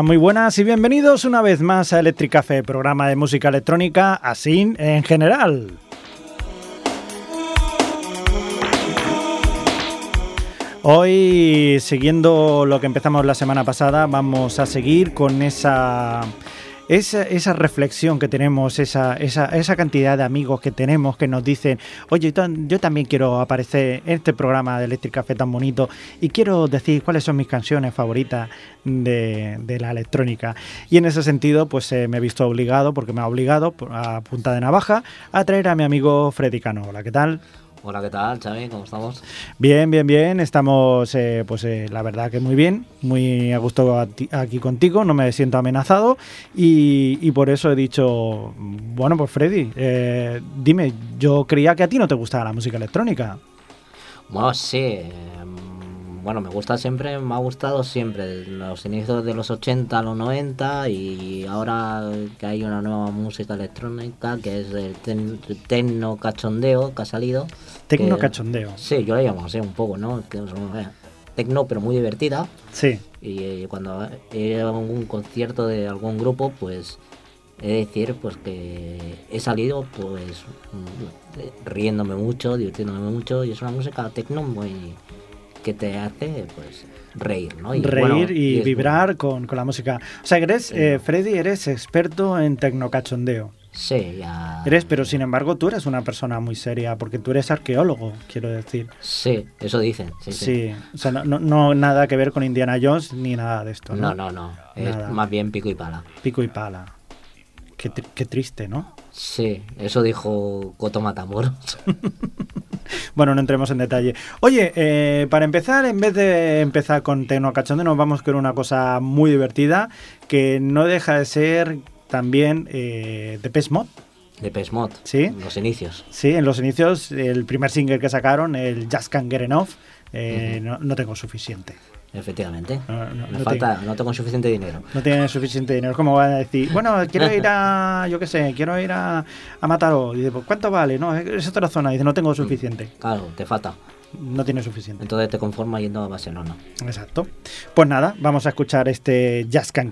Muy buenas y bienvenidos una vez más a Electric Café, programa de música electrónica así en general. Hoy, siguiendo lo que empezamos la semana pasada, vamos a seguir con esa esa, esa reflexión que tenemos, esa, esa, esa, cantidad de amigos que tenemos que nos dicen, oye, yo también quiero aparecer en este programa de Electric Café tan bonito y quiero decir cuáles son mis canciones favoritas de, de la electrónica. Y en ese sentido, pues eh, me he visto obligado, porque me ha obligado a punta de navaja, a traer a mi amigo Freddy Cano. Hola, ¿qué tal? Hola, ¿qué tal, Xavi? ¿Cómo estamos? Bien, bien, bien. Estamos, eh, pues eh, la verdad que muy bien, muy a gusto aquí contigo, no me siento amenazado y, por eso he dicho, bueno, pues Freddy, eh, dime, yo creía que a ti no te gustaba la música electrónica. Bueno, sí, bueno, me gusta siempre, me ha gustado siempre, los inicios de los 80 a los 90 y ahora que hay una nueva música electrónica que es el tecno cachondeo que ha salido. Tecno cachondeo. Sí, yo la llamo así un poco, ¿no? Tecno, pero muy divertida. Sí. Y eh, cuando he ido a algún concierto de algún grupo, pues he de decir pues que he salido pues mm, riéndome mucho, divirtiéndome mucho y es una música tecno muy que te hace pues reír, ¿no? Y, reír y, vibrar con, la música. O sea, eres, eh, Freddy, eres experto en tecnocachondeo. Sí, ya. Eres, pero sin embargo tú eres una persona muy seria, porque tú eres arqueólogo, quiero decir. Sí, eso dicen. Sí, sí. o sea, no, no, nada que ver con Indiana Jones ni nada de esto. No, no, no. Es más bien pico y pala. Pico y pala. Qué, qué triste, ¿no? Sí, eso dijo Coto Matamoros. bueno, no entremos en detalle. Oye, eh, para empezar, en vez de empezar con Tecno Cachonde, nos vamos con una cosa muy divertida que no deja de ser también eh, de Pesmod. De Pesmod, ¿Sí? En los inicios. Sí, en los inicios, el primer single que sacaron, el Just Can't Get Enough, eh, no tengo suficiente. Efectivamente. No, Me falta, no tengo suficiente dinero. No tiene suficiente dinero. ¿Cómo van a decir? Bueno, quiero ir a, yo qué sé, quiero ir a, a Mataró. Y dice, pues, ¿cuánto vale? No, es otra zona. Y dice, no tengo suficiente. Claro, te falta. No tiene suficiente. Entonces te conformas yendo a Barcelona. Exacto. Pues nada, vamos a escuchar este Just Can't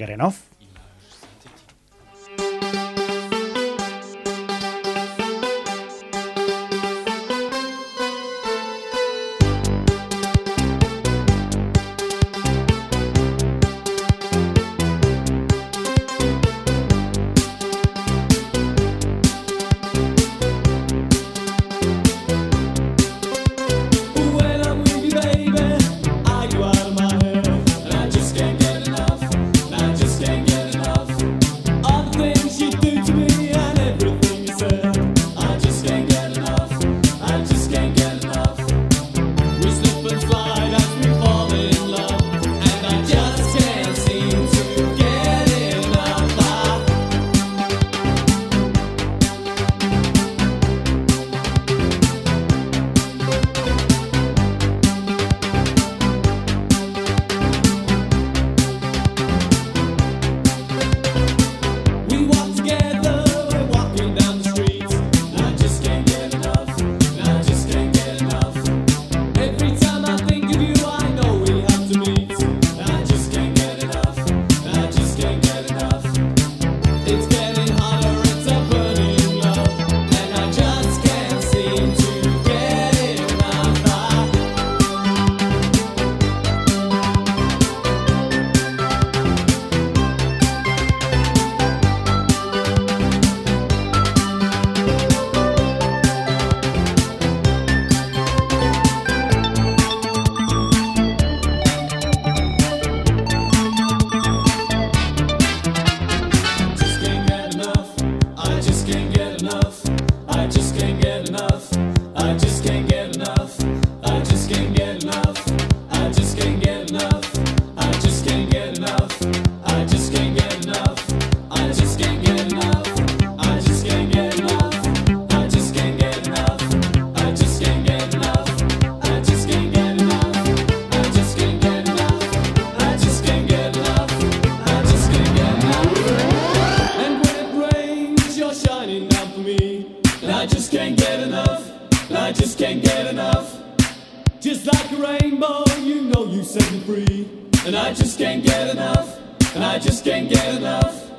you set me free. And I just can't get enough. and I just can't get enough.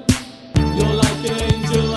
You're like an angel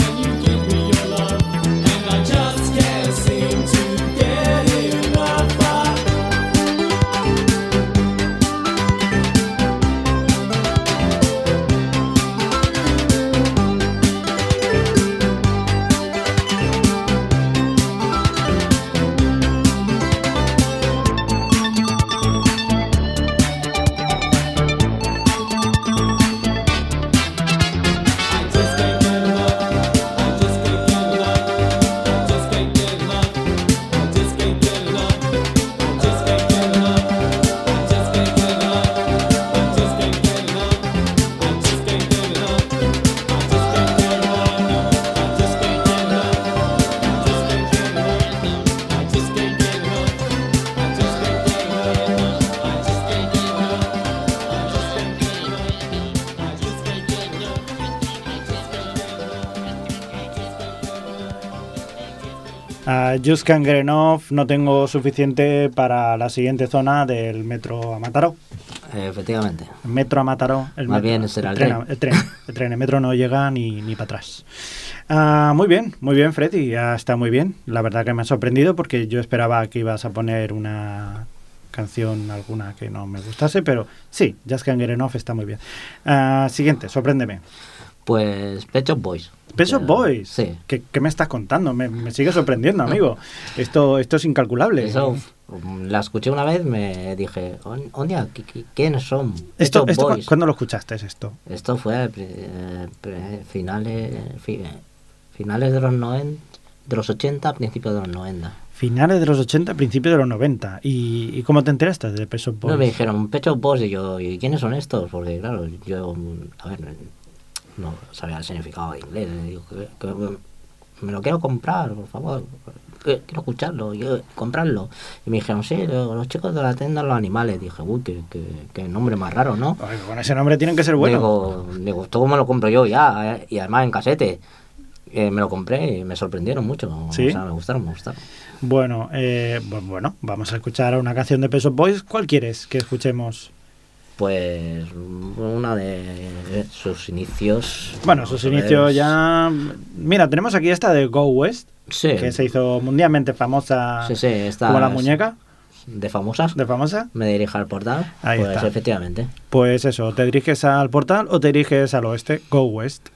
Just Enough no tengo suficiente para la siguiente zona del metro a Mataró. Efectivamente. El metro a Mataró. El Más metro- bien será el tren. tren. El tren, el tren, el metro no llega ni, ni para atrás. Ah, muy bien, muy bien, Freddy. Ya está muy bien. La verdad que me ha sorprendido porque yo esperaba que ibas a poner una canción alguna que no me gustase, pero sí, Just Enough está muy bien. Ah, siguiente, sorpréndeme. Pues Pet Shop Boys. Que- Boys. Sí. ¿Qué, qué me estás contando? Me, me sigue sorprendiendo, amigo. Esto, esto es incalculable. Eso, mm, la escuché una vez, me dije, "On- ¿dónde? ¿Qui- qui- ¿Quiénes son? Esto, esto, ¿cu- Boys". ¿Cuándo lo escuchaste esto? Esto fue eh, pre- finales, fi- finales de los 90, de los 80, principios de los 90. Finales de los 80, principios de los 90. ¿Y, y cómo te enteraste de Peso Boys? No, me dijeron, Pecho Boys, y yo, ¿y quiénes son estos? Porque, claro, yo, a ver, no sabía el significado de inglés. digo, que, que me lo quiero comprar, por favor. que- Quiero escucharlo, yo, comprarlo. Y me dijeron, sí, lo- los chicos de la tienda los animales. Dije, uy, qué, qué, nombre más raro, ¿no? Con ese nombre tienen que ser buenos. Digo, digo, ¿esto cómo me lo compro yo ya? eh? Y además en casete. Eh, me lo compré y me sorprendieron mucho. ¿Sí? O sea, me gustaron, me gustaron. Bueno, eh, bu- bueno, vamos a escuchar una canción de Peso Boys. ¿Cuál quieres que escuchemos? Pues una de sus inicios. Bueno, sus inicios ya... Mira, tenemos aquí esta de Go West, Sí. que se hizo mundialmente famosa Sí, sí, esta como la es muñeca De famosas. de famosa. Me dirige al portal. Ahí pues está. efectivamente. Pues eso, te diriges al portal o te diriges al oeste. Go West.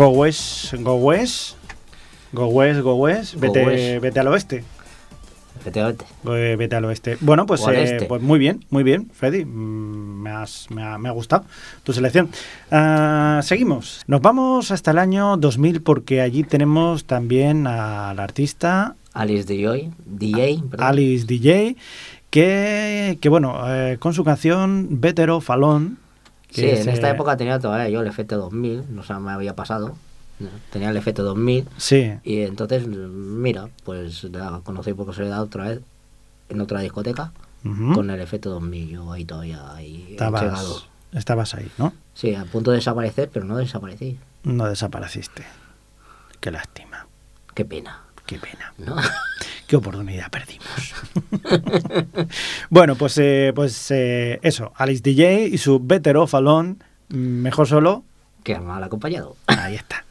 Go West, Go West, Go West, Go West, Go vete, West. vete al oeste. Efectivamente. Eh, Vete al oeste. Bueno, pues, eh, este. pues muy bien, muy bien, Freddy. Mm, Me, has- me ha, me ha gustado tu selección. Ah, seguimos. Nos vamos hasta el año 2000 porque allí tenemos también al artista Alice DJ, DJ, perdón. Alice DJ, que, que bueno, eh, con su canción Better Off Alone. Sí, en esta época tenía todavía yo el efecto 2000, no sé, me había pasado. Tenía el efecto 2000 Sí, y entonces, mira, pues la conocí por casualidad otra vez en otra discoteca con el efecto 2000. Yo ahí todavía ahí estabas, estabas ahí, ¿no? Sí, a punto de desaparecer, pero no desaparecí. No desapareciste. Qué lástima, Qué pena, qué pena. ¿no? qué oportunidad perdimos. bueno, pues, eh, pues eh, eso, Alice DJ y su Better Off Alone, mm, mejor solo, que mal acompañado. ahí está.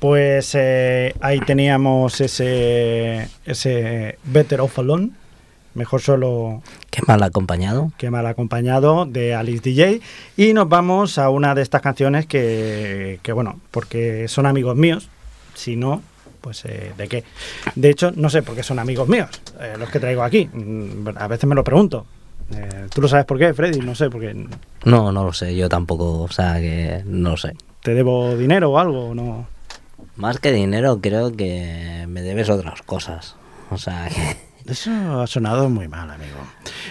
Pues eh, ahí teníamos ese, ese Better Off Alone, mejor solo Qué mal acompañado. que mal acompañado de Alice DJ. Y nos vamos a una de estas canciones que, que, bueno, porque son amigos míos, si no, pues eh, de qué. De hecho, no sé por qué son amigos míos, eh, los que traigo aquí. Mm, A veces me lo pregunto. Eh, ¿Tú lo sabes por qué, Freddy? No sé, porque No, no lo sé, yo tampoco, o sea que no lo sé. te debo dinero o algo, ¿o ¿no? Más que dinero, creo que me debes otras cosas. O sea que... Eso ha sonado muy mal, amigo.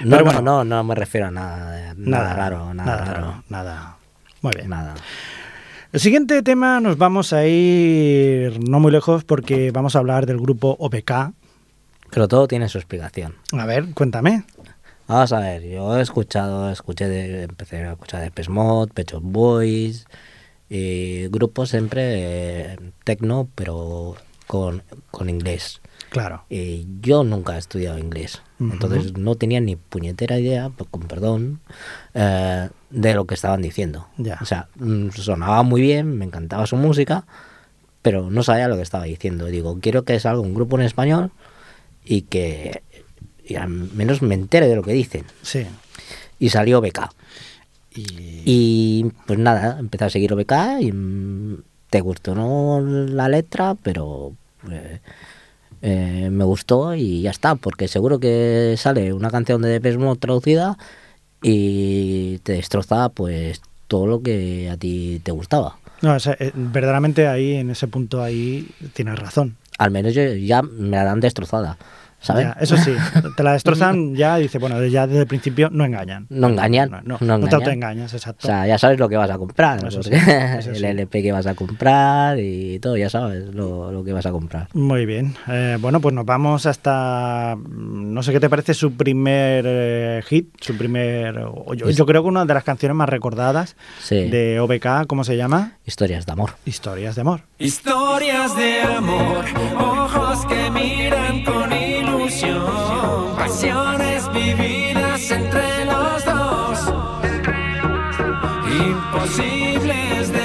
No, Pero no, bueno, no, no me refiero a nada, nada, raro, nada, raro. raro, Nada. Muy bien. Nada. El siguiente tema nos vamos a ir no muy lejos porque vamos a hablar del grupo OPK. Pero todo tiene su explicación. A ver, cuéntame. Vamos a ver, yo he escuchado, escuché de, empecé a escuchar de Pesmod, Pecho Boys, y grupos siempre eh, tecno, pero con, con inglés. Claro. Y yo nunca he estudiado inglés, entonces no tenía ni puñetera idea, con perdón, eh, de lo que estaban diciendo. Ya. O sea, mm, sonaba muy bien, me encantaba su música, pero no sabía lo que estaba diciendo. Digo, quiero que salga un grupo en español y que y al menos me entere de lo que dicen. Sí. Y salió BK. Y, Y pues nada, empecé a seguir OBK y mm, te gustó no la letra, pero eh, eh, me gustó y ya está, porque seguro que sale una canción de Mode traducida y te destroza pues todo lo que a ti te gustaba. no, o sea, eh, verdaderamente ahí, en ese punto ahí, tienes razón. Al menos yo ya me la dan destrozada, ¿sabes? Ya, eso sí, te la destrozan ya y dice, bueno, ya desde el principio no engañan. No engañan, No, no, no no te engañan. autoengañas, O exacto. sea, ya sabes lo que vas a comprar, Eso sí, porque eso el sí. LP que vas a comprar y todo, ya sabes lo, lo que vas a comprar. Muy bien. Eh, bueno, pues nos vamos hasta. mm, No sé qué te parece su primer eh, hit, su primer. o Yo, Es- yo creo que una de las canciones más recordadas Sí. de OBK, ¿cómo se llama? Historias de amor. Historias de amor. Historias de amor, ojos que miran con pasiones vividas entre los dos, imposibles de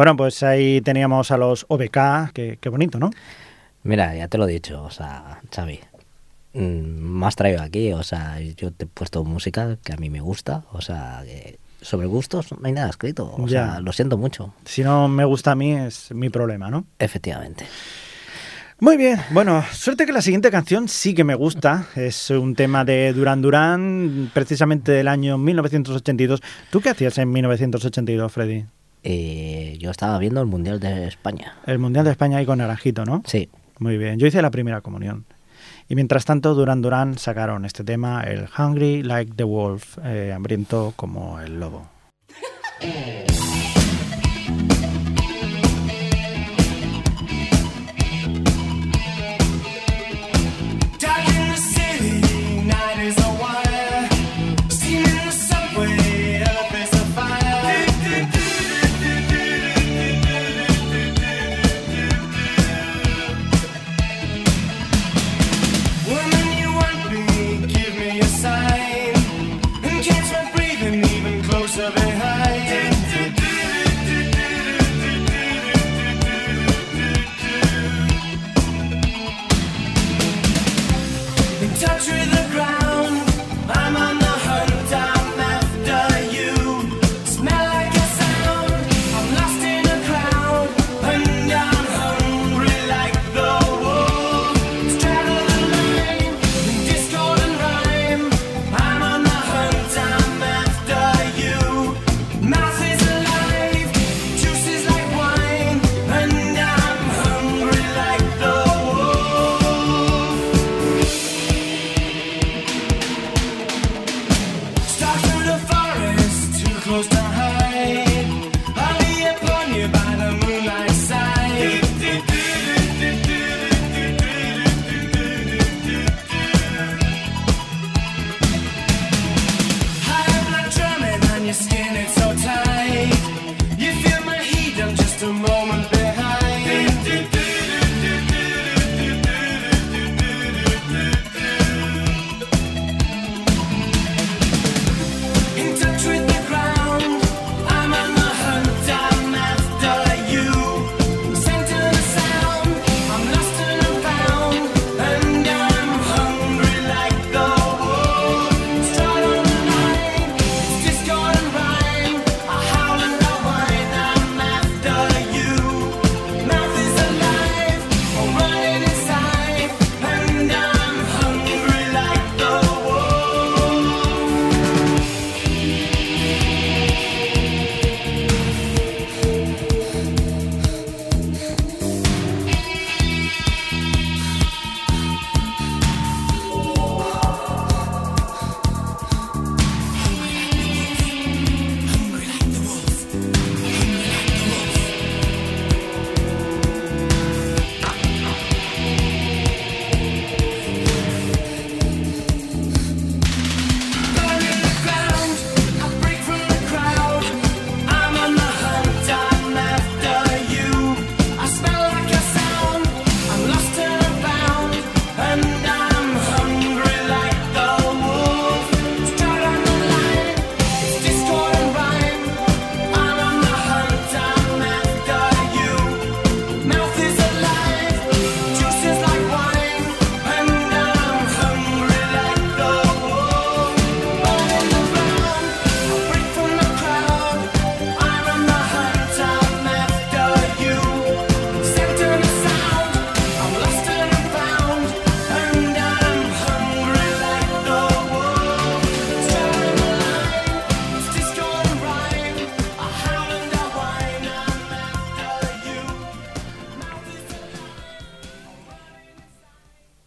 Bueno, pues ahí teníamos a los OBK, qué bonito, ¿no? Mira, ya te lo he dicho, o sea, Xavi, mm, me has traído aquí, o sea, yo te he puesto música que a mí me gusta, o sea, que sobre gustos no hay nada escrito, o Ya. sea, lo siento mucho, Si no me gusta a mí es mi problema, ¿no? efectivamente. Muy bien, bueno, suerte que la siguiente canción sí que me gusta. Es un tema de Duran Duran, precisamente del año 1982. ¿Tú qué hacías en 1982, Freddy? Eh, yo estaba viendo el Mundial de España, El Mundial de España ahí con Naranjito, ¿no? sí, Muy bien, yo hice la primera comunión. Y mientras tanto, Duran Duran sacaron este tema, el Hungry Like the Wolf, eh, hambriento como el lobo.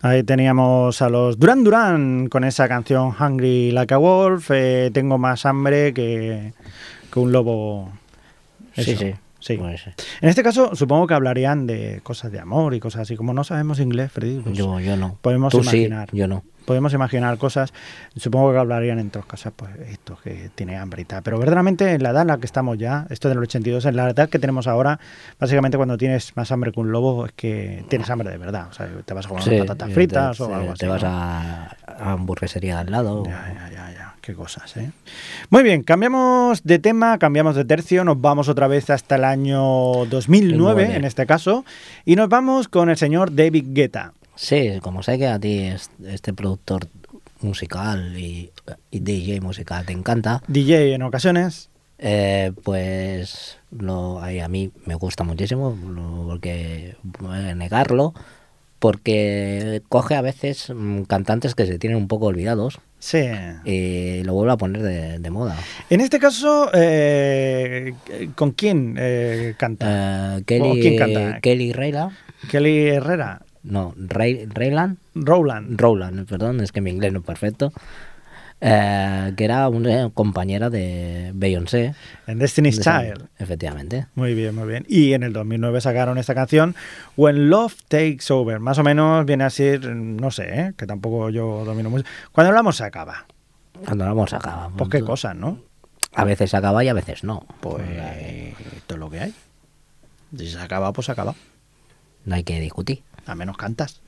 Ahí teníamos a los Duran Duran con esa canción Hungry Like a Wolf. eh, tengo más hambre que, que un lobo. Sí, Eso, sí. sí. En este caso, supongo que hablarían de cosas de amor y cosas así. Como no sabemos inglés, Freddy, pues yo, yo no. podemos Tú imaginar. sí, yo no. Podemos imaginar cosas. Supongo que hablarían en todas casas, pues esto que tiene hambre y tal. Pero verdaderamente, en la edad en la que estamos ya, esto del 82, en la edad que tenemos ahora, básicamente cuando tienes más hambre que un lobo, es que tienes hambre de verdad. O sea, te vas a comer Sí, patatas fritas te, o algo así. Te vas ¿no? a, a hamburguesería al lado. Ya, ya, ya, ya. Qué cosas, ¿eh? Muy bien, cambiamos de tema, cambiamos de tercio, nos vamos otra vez hasta el año 2009, Nueve. en este caso, y nos vamos con el señor David Guetta. Sí, como sé que a ti es- este productor musical y, y DJ musical te encanta, DJ en ocasiones. eh, pues ahí a mí me gusta muchísimo, porque negarlo, porque coge a veces mm, cantantes que se tienen un poco olvidados Sí. y lo vuelve a poner de, de moda. En este caso, eh, ¿con quién eh, canta? Eh, Kelly, ¿quién canta? Kelly Rayla, Kelly Herrera, no, Ray, Raylan, Rowland. Rowland, perdón, es que mi inglés no es perfecto, eh, que era una compañera de Beyoncé. En Destiny's de- Child. Efectivamente. Muy bien, muy bien. Y en el 2009 sacaron esta canción, When Love Takes Over. Más o menos viene a ser, no sé, ¿eh? que tampoco yo domino mucho. Cuando hablamos se acaba. Cuando hablamos acaba. Pues qué cosas, ¿no? A veces se acaba y a veces no. Pues esto es lo que hay. Si se acaba, pues se acaba. No hay que discutir. A menos cantas.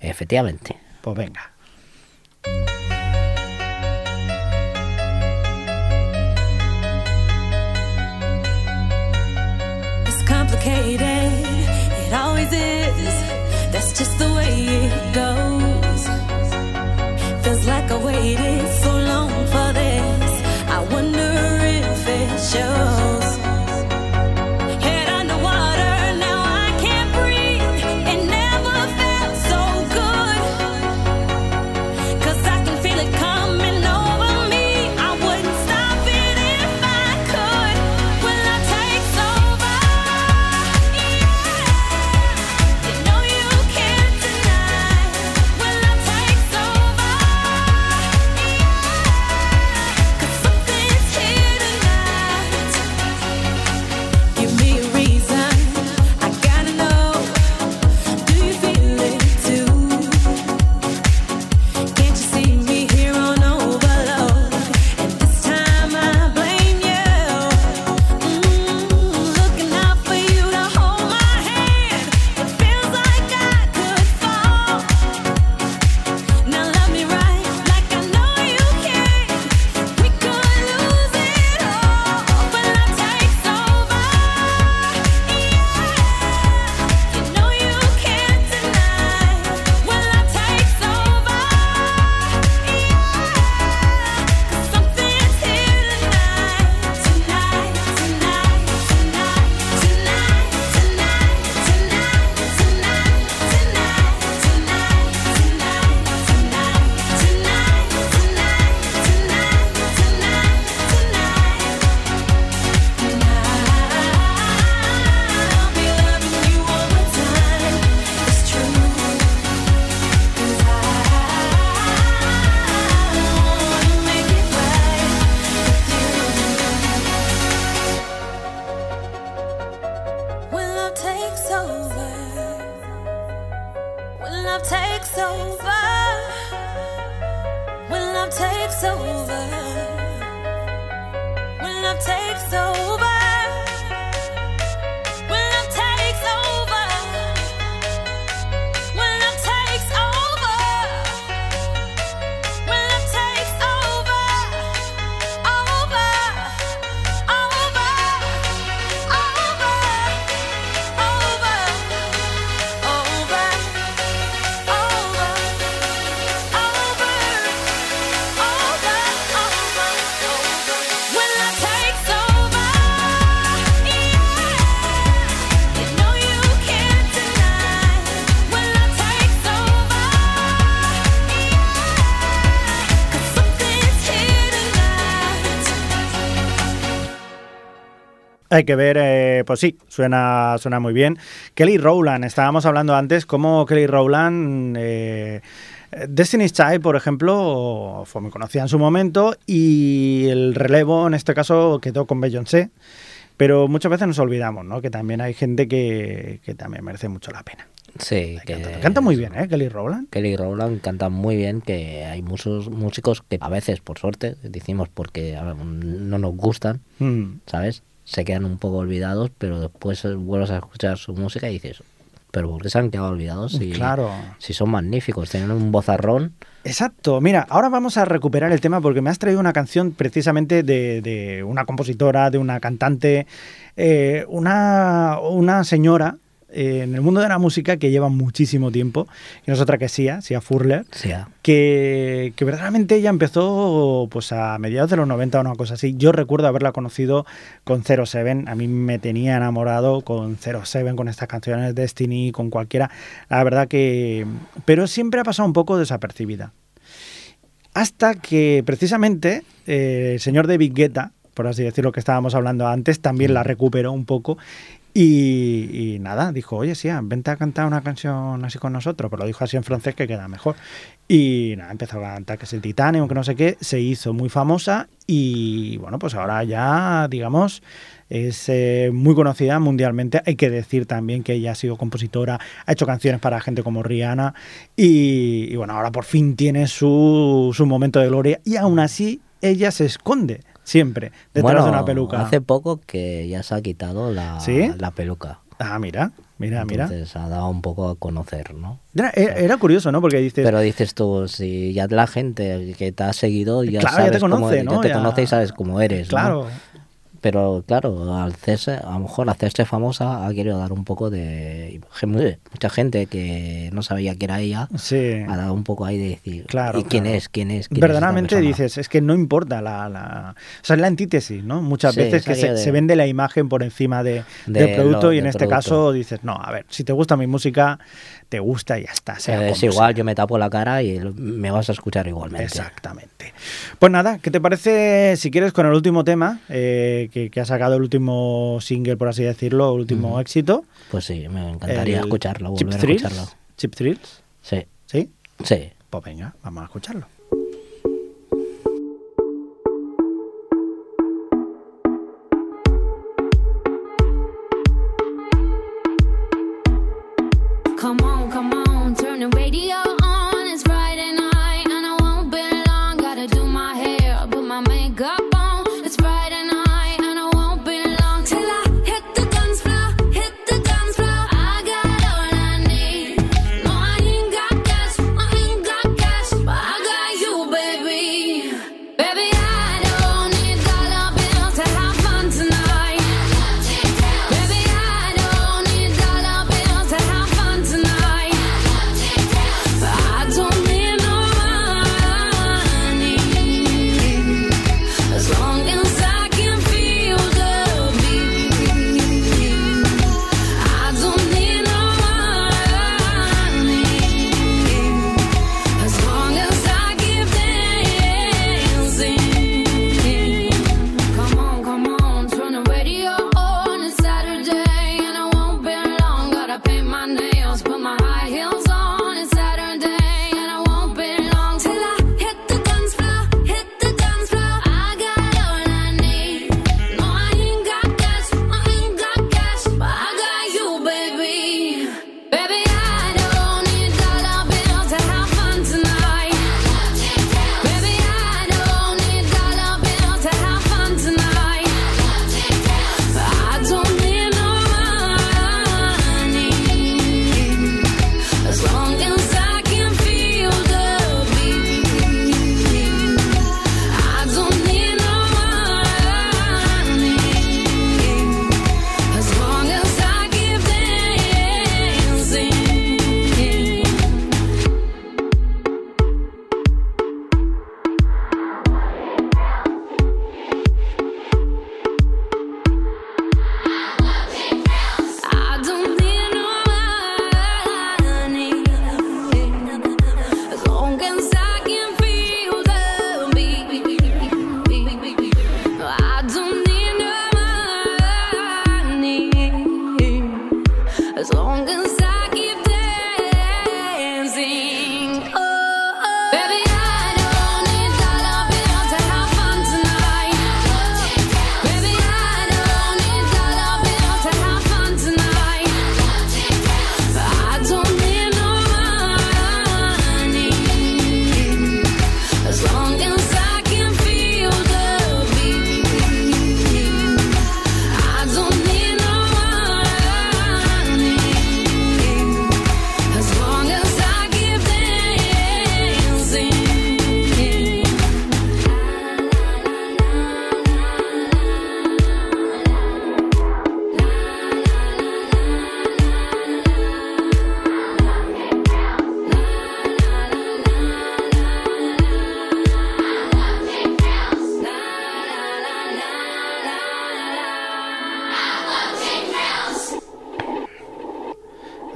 Efectivamente. Pues venga. It's complicated, it always is. That's just the way it goes. Feels like I waited so Hay que ver, eh, pues sí, suena, suena muy bien. Kelly Rowland, estábamos hablando antes cómo Kelly Rowland, eh, Destiny's Child, por ejemplo, fue muy conocida en su momento y el relevo en este caso quedó con Beyoncé. Pero muchas veces nos olvidamos, ¿no? Que también hay gente que, que también merece mucho la pena. Sí, que Canta, canta muy bien, ¿eh? Kelly Rowland. Kelly Rowland canta muy bien, que hay muchos músicos que a veces, por suerte, decimos porque a ver, no nos gustan, Mm. ¿sabes? Se quedan un poco olvidados, pero después vuelves a escuchar su música y dices, ¿pero por qué se han quedado olvidados? Si, Claro. si son magníficos, tienen un vozarrón. Exacto, mira, ahora vamos a recuperar el tema porque me has traído una canción precisamente de, de una compositora, de una cantante, eh, una, una señora eh, en el mundo de la música que lleva muchísimo tiempo, y no es otra que Sia, Sia Furler, que, que verdaderamente ella empezó pues a mediados de los 90 o una cosa así. Yo recuerdo haberla conocido con 07, a mí me tenía enamorado con 07, con estas canciones Destiny, con cualquiera. La verdad que... Pero siempre ha pasado un poco desapercibida. Hasta que precisamente eh, el señor David Guetta, por así decirlo que estábamos hablando antes, también la recuperó un poco. Y, nada, dijo, oye, sí, vente a cantar una canción así con nosotros, pero lo dijo así en francés que queda mejor. Y nada, empezó a cantar que es el Titanium, que no sé qué, se hizo muy famosa y bueno, pues ahora ya, digamos, es eh, muy conocida mundialmente. Hay que decir también que ella ha sido compositora, ha hecho canciones para gente como Rihanna y, y bueno, ahora por fin tiene su, su momento de gloria y aún así ella se esconde siempre detrás Bueno, de una peluca. hace poco que ya se ha quitado la, ¿Sí? la peluca. Ah, mira, mira, mira. Entonces ha dado un poco a conocer, ¿no? Era, era- era curioso, ¿no? Porque dices, Pero dices tú, si ya la gente que te ha seguido ya Claro, ya te sabes cómo conoce, ¿no? ya te Ya- conoce y sabes cómo eres, ¿no? Pero claro, al hacerse, a lo mejor hacerse famosa ha querido dar un poco de... Mucha gente que no sabía que era ella sí. ha dado un poco ahí de decir, Claro, ¿y quién claro. es? ¿Quién es? ¿Quién es esta Verdaderamente persona?". dices, es que no importa la, la- O sea, es la antítesis, ¿no? Muchas Sí, veces que se, de- se vende la imagen por encima de, De del producto lo- y en este producto. caso dices, no, a ver, si te gusta mi música, te gusta y ya está. sea Eh, es igual, sea. yo me tapo la cara y me vas a escuchar igualmente. Exactamente. Pues nada, ¿qué te parece si quieres con el último tema que, que- que ha sacado el último single, por así decirlo, el último éxito? Pues sí, me encantaría el escucharlo, Chip volver a Thrills? escucharlo. Chip Thrills, Sí, ¿sí? sí. Pues venga, vamos a escucharlo.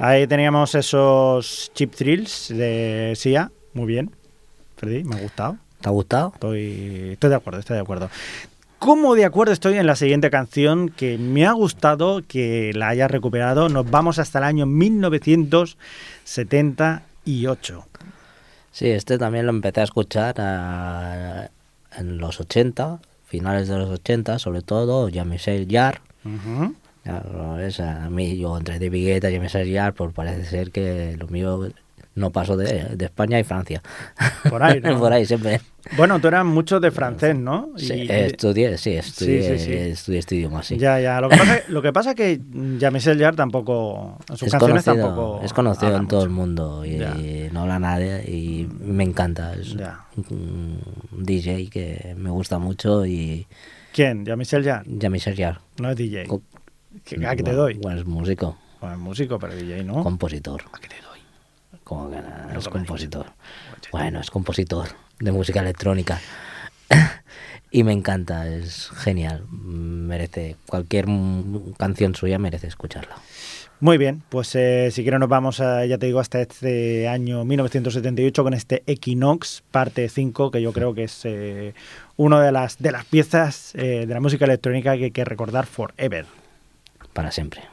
Ahí teníamos esos chip thrills de Sia. Muy bien, Freddy, me ha gustado. ¿Te ha gustado? Estoy, estoy de acuerdo, estoy de acuerdo. ¿Cómo de acuerdo estoy en la siguiente canción que me ha gustado que la hayas recuperado? Nos vamos hasta el año 1978. Sí, este también lo empecé a escuchar ah, en los 80, finales de los 80, sobre todo, Jean-Michel Jarre. Ujú. Ya lo ves, a mí, yo entre David Guetta y Jean-Michel Jarre, pues parece ser que lo mío no pasó de, de España y Francia. Por ahí, ¿no? Por ahí siempre. Bueno, tú eras mucho de francés, ¿no? Sí, Y- estudié, sí, estudié, sí, sí. estudié este idioma, sí. Ya, ya. Lo que pasa, lo que pasa es que Jean-Michel Jarre tampoco. Sus es canciones conocido, tampoco. es conocido en todo el mundo y no habla nadie y me encanta. Es Ya. un DJ que me gusta mucho y ¿Quién? ¿Jean-Michel Jarre? Jean-Michel Jarre. No es DJ. Co- ¿Qué, ¿A qué te doy? Bueno, es músico, Bueno, es músico, pero DJ no. compositor. ¿A qué te doy? Como que nada, No es compositor. digo. Bueno, es compositor de música electrónica. y me encanta, es genial. Merece, cualquier canción suya merece escucharla. Muy bien, pues eh, si quieres nos vamos, a, ya te digo, hasta este año 1978 con este Equinox parte 5, que yo creo que es eh, una de las, de las piezas eh, de la música electrónica que hay que recordar forever. Para siempre.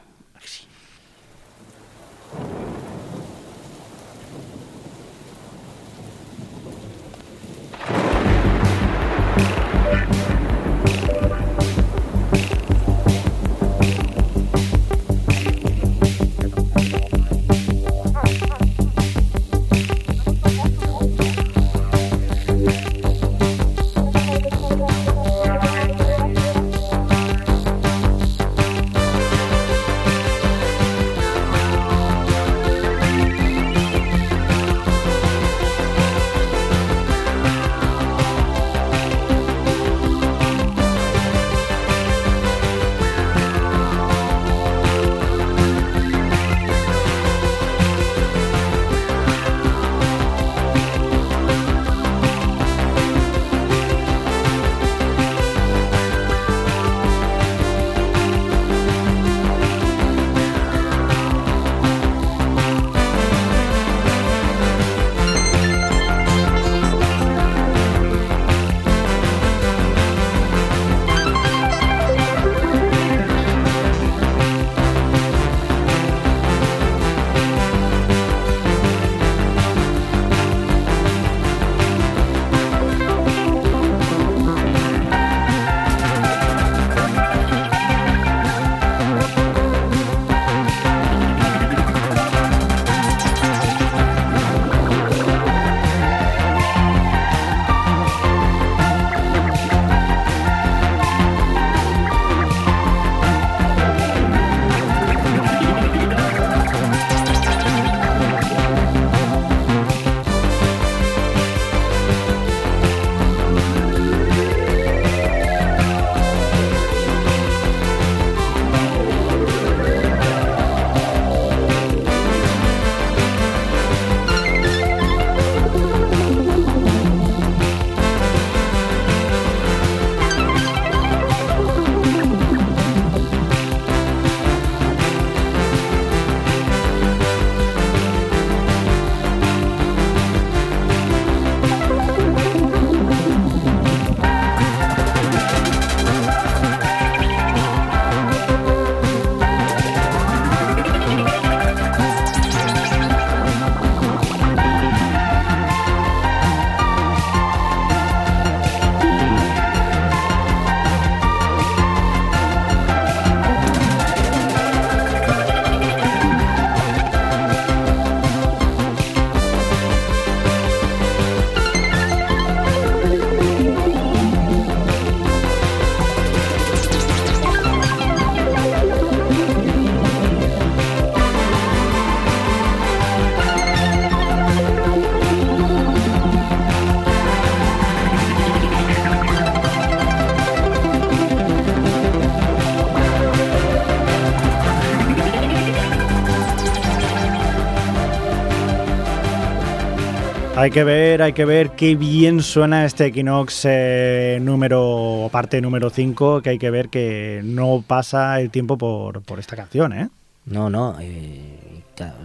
Hay que ver, hay que ver qué bien suena este Equinox eh, número, parte número 5, que hay que ver que no pasa el tiempo por, por esta canción, ¿eh? No, no. eh, ca-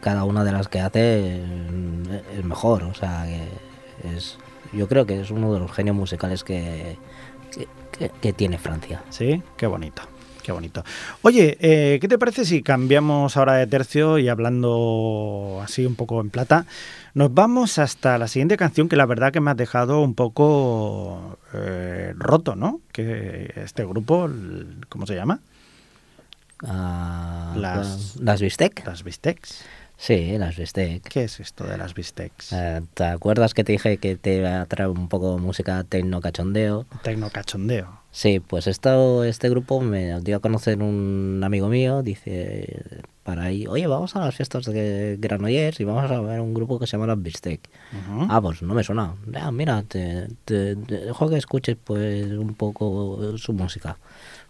cada una de las que hace eh, es mejor. O sea, que es, yo creo que es uno de los genios musicales que, que, que- que tiene Francia. Sí, qué bonito. Qué bonito. Oye, eh, ¿qué te parece si cambiamos ahora de tercio y hablando así un poco en plata? Nos vamos hasta la siguiente canción que la verdad que me has dejado un poco eh, roto, ¿no? Que este grupo, ¿cómo se llama? Ah, Las- las Bistec. Las Bistecs. Sí, las Bistec. ¿Qué es esto de las Bistecs? Eh, ¿Te acuerdas que te dije que te iba a traer un poco música tecno cachondeo? Tecno cachondeo. Sí, pues esto, este grupo me dio a conocer un amigo mío, dice, para ir, oye, vamos a las fiestas de Granollers y vamos a ver un grupo que se llama Las Bistec. Ah, pues no me suena. Ah, mira, te, te- te dejo que escuches pues un poco su música.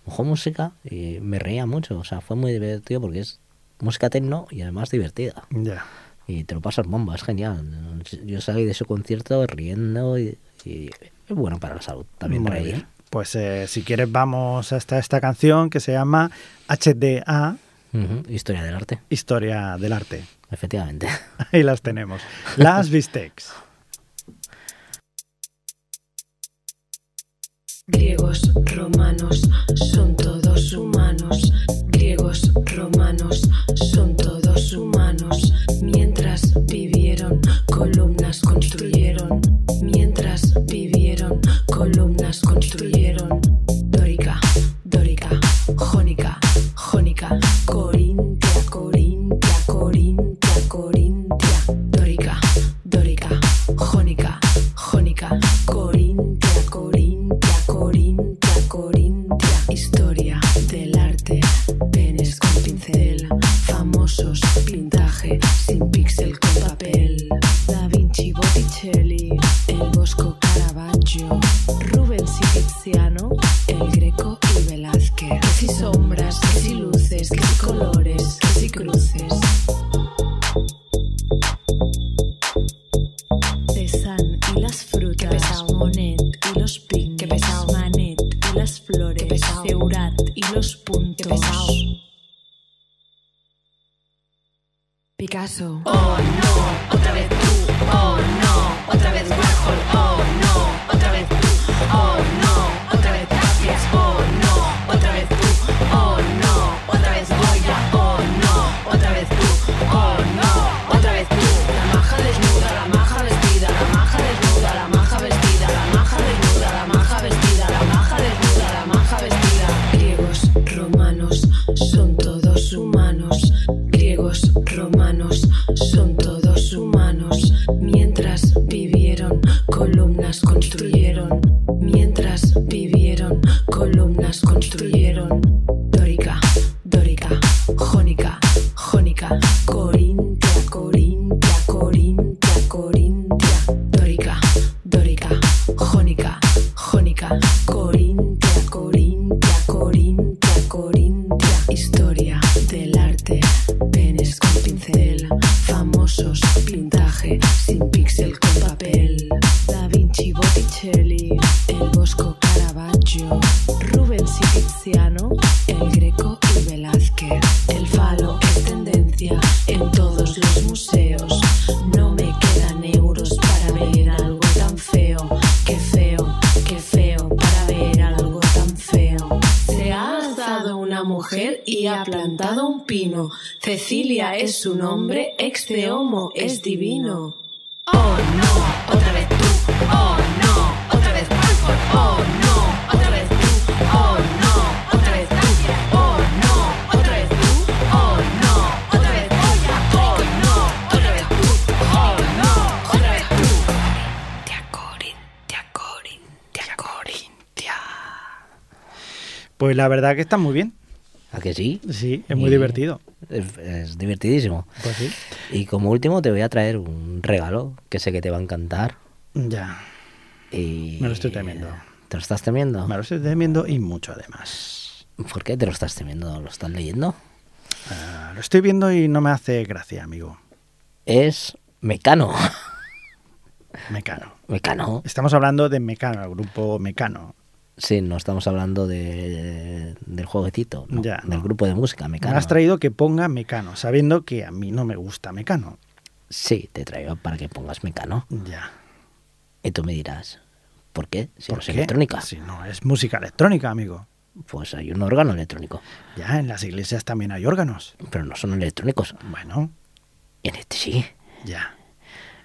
Ojo música y me reía mucho, o sea, fue muy divertido porque es música tecno y además divertida. Ya. Y te lo pasas bomba, es genial. Yo salí de ese concierto riendo y, y es bueno para la salud también reír. Pues eh, si quieres vamos hasta esta canción que se llama HDA, Ujú, Historia del arte, Historia del Arte. efectivamente. Ahí las tenemos. Las Bistecs. Griegos, romanos, son todos humanos. Griegos, romanos, son todos humanos. Mientras vivieron, columnas construyeron. Construyeron. Pues la verdad que está muy bien. ¿A que sí? Sí, es muy Y divertido. Es, es divertidísimo. Pues sí. Y como último te voy a traer un regalo que sé que te va a encantar. Ya. Y Me lo estoy temiendo. ¿Te lo estás temiendo? Me lo estoy temiendo y mucho además. ¿Por qué te lo estás temiendo? ¿Lo estás leyendo? Ah, lo estoy viendo y no me hace gracia, amigo. Es Mecano. Mecano. Mecano. Estamos hablando de Mecano, el grupo Mecano. Sí, no estamos hablando de, del jueguecito, no, Ya, del no. grupo de música, Me Mecano. has traído que ponga Mecano, sabiendo que a mí no me gusta Mecano. Sí, te traigo para que pongas Mecano. Ya. Y tú me dirás, ¿por qué? Si ¿Por no es qué? electrónica. Si no, es música electrónica, amigo. Pues hay un órgano electrónico, Ya, en las iglesias también hay órganos. pero no son electrónicos. Bueno, Y en este sí. ya,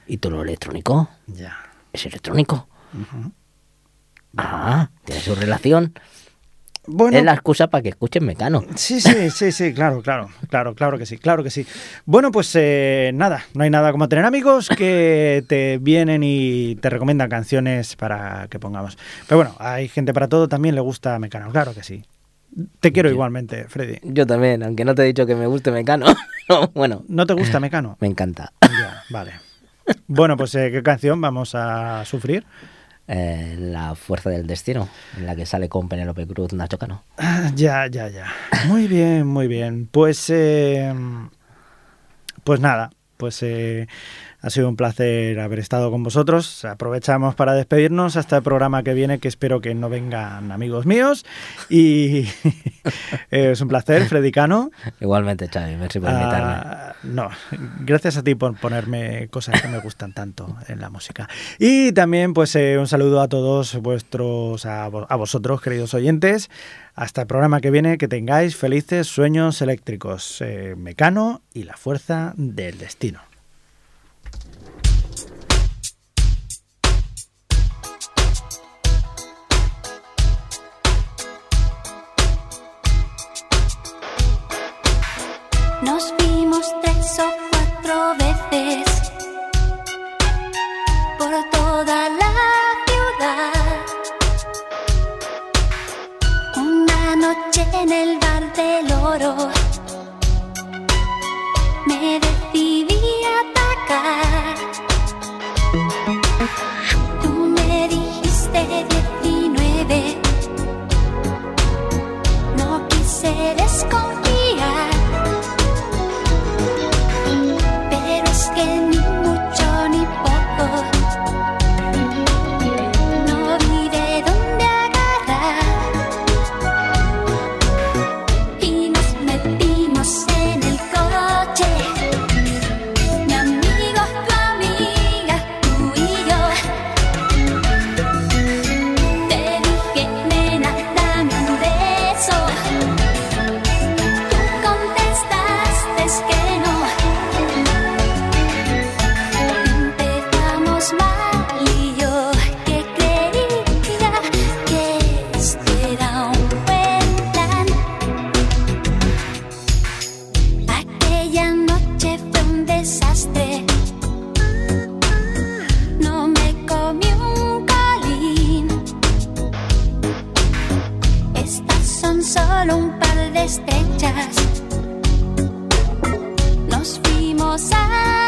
Y todo lo electrónico ya. es electrónico. Ah, tiene su relación. Bueno, Es la excusa para que escuchen Mecano. Sí, sí, sí, sí, claro, claro, claro, claro que sí, claro que sí. Bueno, pues eh, nada, no hay nada como tener amigos que te vienen y te recomiendan canciones para que pongamos. Pero bueno, hay gente para todo, también le gusta Mecano, claro que sí. Te quiero Yo- igualmente, Freddy. Yo también, aunque no te he dicho que me guste Mecano. No, bueno, ¿No te gusta Mecano? me encanta. Ya, vale. Bueno, pues eh, ¿qué canción vamos a sufrir? Eh, la fuerza del destino, en la que sale con Penélope Cruz Nacho Cano. Ah, Ya, ya, ya. Muy bien, muy bien. Pues, eh, pues nada, pues eh, ha sido un placer haber estado con vosotros. Aprovechamos para despedirnos hasta el programa que viene, que espero que no vengan amigos míos. Y eh, es un placer, Fredicano. Igualmente, Xavi, merci por invitarme. Ah, no, gracias a ti por ponerme cosas que me gustan tanto en la música. Y también, pues, eh, un saludo a todos vuestros, a, a vosotros, queridos oyentes. Hasta el programa que viene, que tengáis felices sueños eléctricos. Eh, Mecano y la fuerza del destino. Solo un par de estrechas. Nos fuimos a